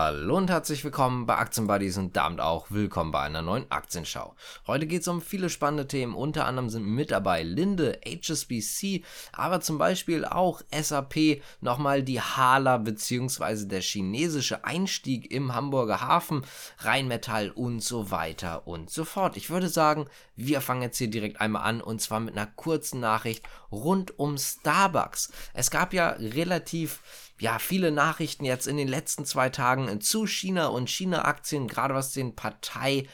Hallo und herzlich willkommen bei Aktienbuddies und damit auch willkommen bei einer neuen Aktienschau. Heute geht es um viele spannende Themen, unter anderem sind mit dabei Linde, HSBC, aber zum Beispiel auch SAP, nochmal die Hala bzw. der chinesische Einstieg im Hamburger Hafen, Rheinmetall und so weiter und so fort. Ich würde sagen, wir fangen jetzt hier direkt einmal an und zwar mit einer kurzen Nachricht rund um Starbucks. Es gab ja relativ ja, viele Nachrichten jetzt in den letzten zwei Tagen zu China und China-Aktien, gerade was den Partei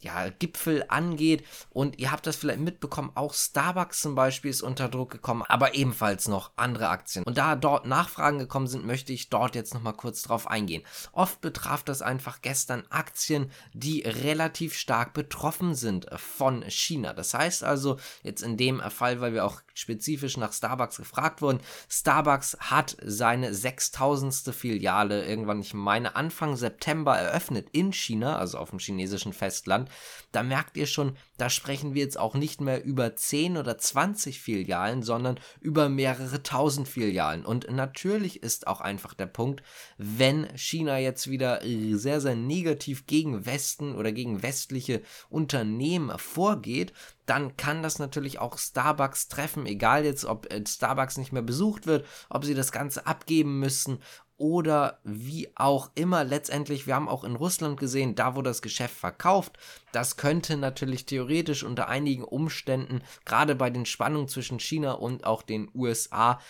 ja, Gipfel angeht. Und ihr habt das vielleicht mitbekommen, auch Starbucks zum Beispiel ist unter Druck gekommen, aber ebenfalls noch andere Aktien. Und da dort Nachfragen gekommen sind, möchte ich dort jetzt nochmal kurz drauf eingehen. Oft betraf das einfach gestern Aktien, die relativ stark betroffen sind von China. Das heißt also, jetzt in dem Fall, weil wir auch spezifisch nach Starbucks gefragt wurden, Starbucks hat seine 6000. Filiale irgendwann, ich meine Anfang September eröffnet in China, also auf dem chinesischen Festland da merkt ihr schon, da sprechen wir jetzt auch nicht mehr über 10 oder 20 Filialen, sondern über mehrere tausend Filialen. Und natürlich ist auch einfach der Punkt, wenn China jetzt wieder sehr, sehr negativ gegen Westen oder gegen westliche Unternehmen vorgeht, dann kann das natürlich auch Starbucks treffen, egal jetzt, ob äh, Starbucks nicht mehr besucht wird, ob sie das Ganze abgeben müssen oder wie auch immer. Letztendlich, wir haben auch in Russland gesehen, da wo das Geschäft verkauft, das könnte natürlich theoretisch unter einigen Umständen, gerade bei den Spannungen zwischen China und auch den USA,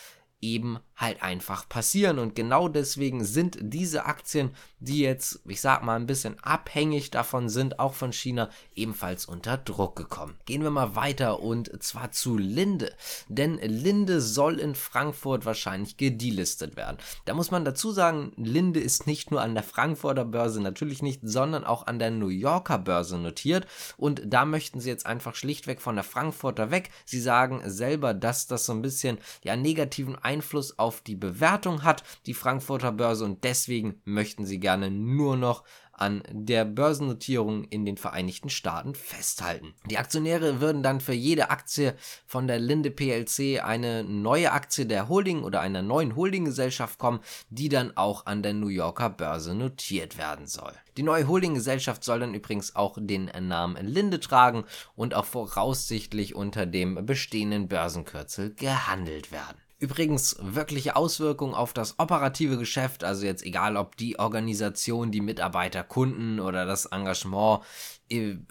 eben halt einfach passieren. Und genau deswegen sind diese Aktien, die jetzt, ich sag mal, ein bisschen abhängig davon sind, auch von China, ebenfalls unter Druck gekommen. Gehen wir mal weiter und zwar zu Linde. Denn Linde soll in Frankfurt wahrscheinlich gedelistet werden. Da muss man dazu sagen, Linde ist nicht nur an der Frankfurter Börse, natürlich nicht, sondern auch an der New Yorker Börse notiert. Und da möchten sie jetzt einfach schlichtweg von der Frankfurter weg. Sie sagen selber, dass das so ein bisschen ja negativen Einfluss auf auf die Bewertung hat, die Frankfurter Börse, und deswegen möchten sie gerne nur noch an der Börsennotierung in den Vereinigten Staaten festhalten. Die Aktionäre würden dann für jede Aktie von der Linde PLC eine neue Aktie der Holding oder einer neuen Holdinggesellschaft kommen, die dann auch an der New Yorker Börse notiert werden soll. Die neue Holdinggesellschaft soll dann übrigens auch den Namen Linde tragen und auch voraussichtlich unter dem bestehenden Börsenkürzel gehandelt werden. Übrigens wirkliche Auswirkungen auf das operative Geschäft, also jetzt egal ob die Organisation, die Mitarbeiter, Kunden oder das Engagement,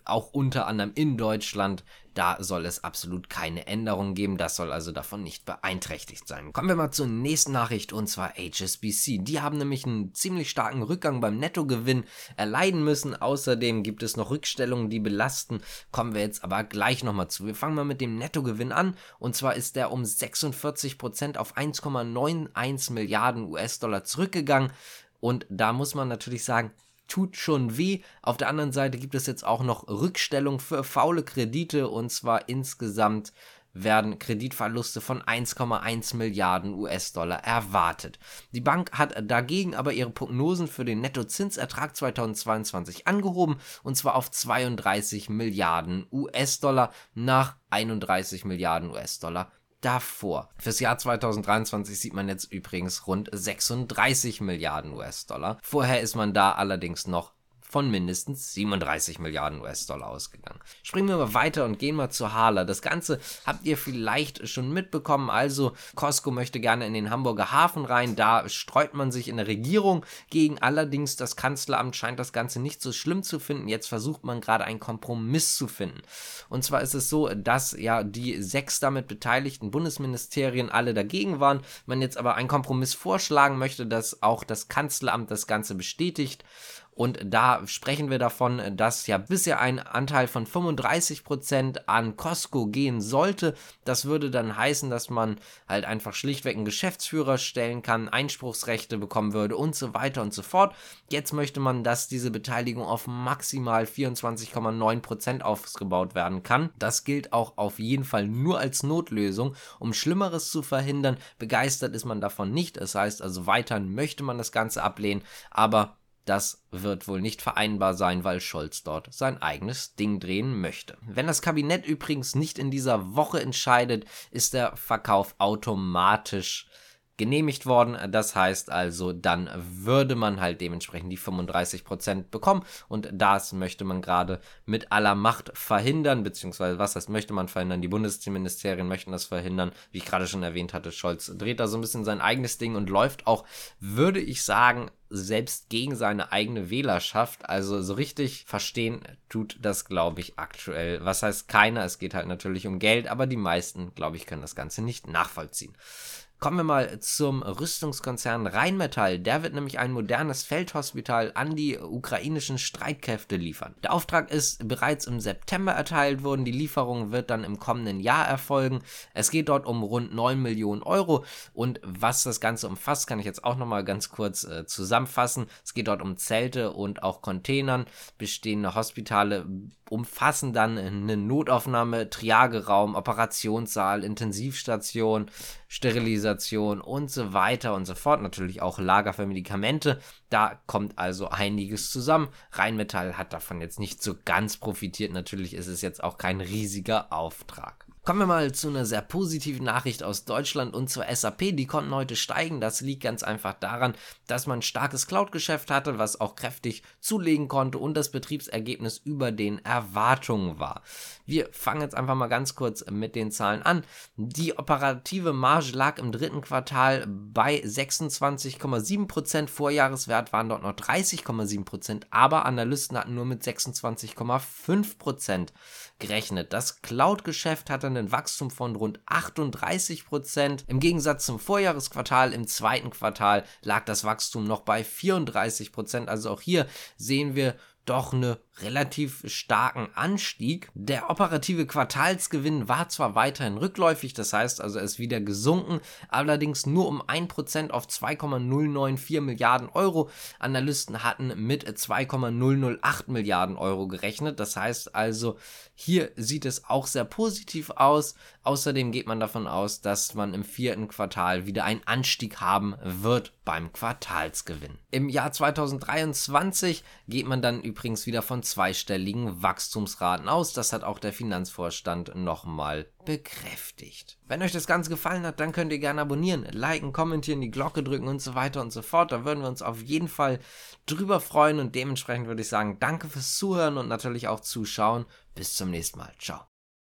auch unter anderem in Deutschland, da soll es absolut keine Änderungen geben. Das soll also davon nicht beeinträchtigt sein. Kommen wir mal zur nächsten Nachricht und zwar HSBC. Die haben nämlich einen ziemlich starken Rückgang beim Nettogewinn erleiden müssen. Außerdem gibt es noch Rückstellungen, die belasten. Kommen wir jetzt aber gleich nochmal zu. Wir fangen mal mit dem Nettogewinn an und zwar ist der um 46% auf 1,91 Milliarden US-Dollar zurückgegangen. Und da muss man natürlich sagen, tut schon weh. Auf der anderen Seite gibt es jetzt auch noch Rückstellung für faule Kredite und zwar insgesamt werden Kreditverluste von 1,1 Milliarden US-Dollar erwartet. Die Bank hat dagegen aber ihre Prognosen für den Nettozinsertrag 2022 angehoben und zwar auf 32 Milliarden US-Dollar nach 31 Milliarden US-Dollar davor. Fürs Jahr 2023 sieht man jetzt übrigens rund 36 Milliarden US-Dollar. Vorher ist man da allerdings noch von mindestens 37 Milliarden US-Dollar ausgegangen. Springen wir mal weiter und gehen mal zu Hala. Das Ganze habt ihr vielleicht schon mitbekommen. Also, Costco möchte gerne in den Hamburger Hafen rein. Da streut man sich in der Regierung gegen. Allerdings, das Kanzleramt scheint das Ganze nicht so schlimm zu finden. Jetzt versucht man gerade einen Kompromiss zu finden. Und zwar ist es so, dass ja die sechs damit beteiligten Bundesministerien alle dagegen waren. Man jetzt aber einen Kompromiss vorschlagen möchte, dass auch das Kanzleramt das Ganze bestätigt. Und da sprechen wir davon, dass ja bisher ein Anteil von 35% an Costco gehen sollte. Das würde dann heißen, dass man halt einfach schlichtweg einen Geschäftsführer stellen kann, Einspruchsrechte bekommen würde und so weiter und so fort. Jetzt möchte man, dass diese Beteiligung auf maximal 24,9% ausgebaut werden kann. Das gilt auch auf jeden Fall nur als Notlösung, um Schlimmeres zu verhindern. Begeistert ist man davon nicht. Das heißt also weiterhin möchte man das Ganze ablehnen, aber das wird wohl nicht vereinbar sein, weil Scholz dort sein eigenes Ding drehen möchte. Wenn das Kabinett übrigens nicht in dieser Woche entscheidet, ist der Verkauf automatisch genehmigt worden. Das heißt also, dann würde man halt dementsprechend die 35% bekommen und das möchte man gerade mit aller Macht verhindern, beziehungsweise was heißt möchte man verhindern? Die Bundesministerien möchten das verhindern. Wie ich gerade schon erwähnt hatte, Scholz dreht da so ein bisschen sein eigenes Ding und läuft auch, würde ich sagen, selbst gegen seine eigene Wählerschaft. Also so richtig verstehen tut das, glaube ich, aktuell. Was heißt keiner? Es geht halt natürlich um Geld, aber die meisten, glaube ich, können das Ganze nicht nachvollziehen. Kommen wir mal zum Rüstungskonzern Rheinmetall. Der wird nämlich ein modernes Feldhospital an die ukrainischen Streitkräfte liefern. Der Auftrag ist bereits im September erteilt worden. Die Lieferung wird dann im kommenden Jahr erfolgen. Es geht dort um rund 9 Millionen Euro. Und was das Ganze umfasst, kann ich jetzt auch nochmal ganz kurz äh, zusammenfassen. Es geht dort um Zelte und auch Containern. Bestehende Hospitale umfassen dann eine Notaufnahme, Triageraum, Operationssaal, Intensivstation, Sterilisation und so weiter und so fort. Natürlich auch Lager für Medikamente. Da kommt also einiges zusammen. Rheinmetall hat davon jetzt nicht so ganz profitiert. Natürlich ist es jetzt auch kein riesiger Auftrag. Kommen wir mal zu einer sehr positiven Nachricht aus Deutschland und zur SAP. Die konnten heute steigen. Das liegt ganz einfach daran, dass man ein starkes Cloud-Geschäft hatte, was auch kräftig zulegen konnte und das Betriebsergebnis über den Erwartungen war. Wir fangen jetzt einfach mal ganz kurz mit den Zahlen an. Die operative Marge lag im dritten Quartal bei 26,7%. Vorjahreswert waren dort noch 30,7%, aber Analysten hatten nur mit 26,5% gerechnet. Das Cloud-Geschäft hatte einen Wachstum von rund 38 Prozent. Im Gegensatz zum Vorjahresquartal, im zweiten Quartal lag das Wachstum noch bei 34 Prozent. Also auch hier sehen wir doch einen relativ starken Anstieg. Der operative Quartalsgewinn war zwar weiterhin rückläufig, das heißt also, er ist wieder gesunken, allerdings nur um 1% auf 2,094 Milliarden Euro. Analysten hatten mit 2,008 Milliarden Euro gerechnet, das heißt also, hier sieht es auch sehr positiv aus. Außerdem geht man davon aus, dass man im vierten Quartal wieder einen Anstieg haben wird beim Quartalsgewinn. Im Jahr 2023 geht man dann übrigens wieder von zweistelligen Wachstumsraten aus. Das hat auch der Finanzvorstand nochmal bekräftigt. Wenn euch das Ganze gefallen hat, dann könnt ihr gerne abonnieren, liken, kommentieren, die Glocke drücken und so weiter und so fort. Da würden wir uns auf jeden Fall drüber freuen und dementsprechend würde ich sagen, danke fürs Zuhören und natürlich auch Zuschauen. Bis zum nächsten Mal. Ciao.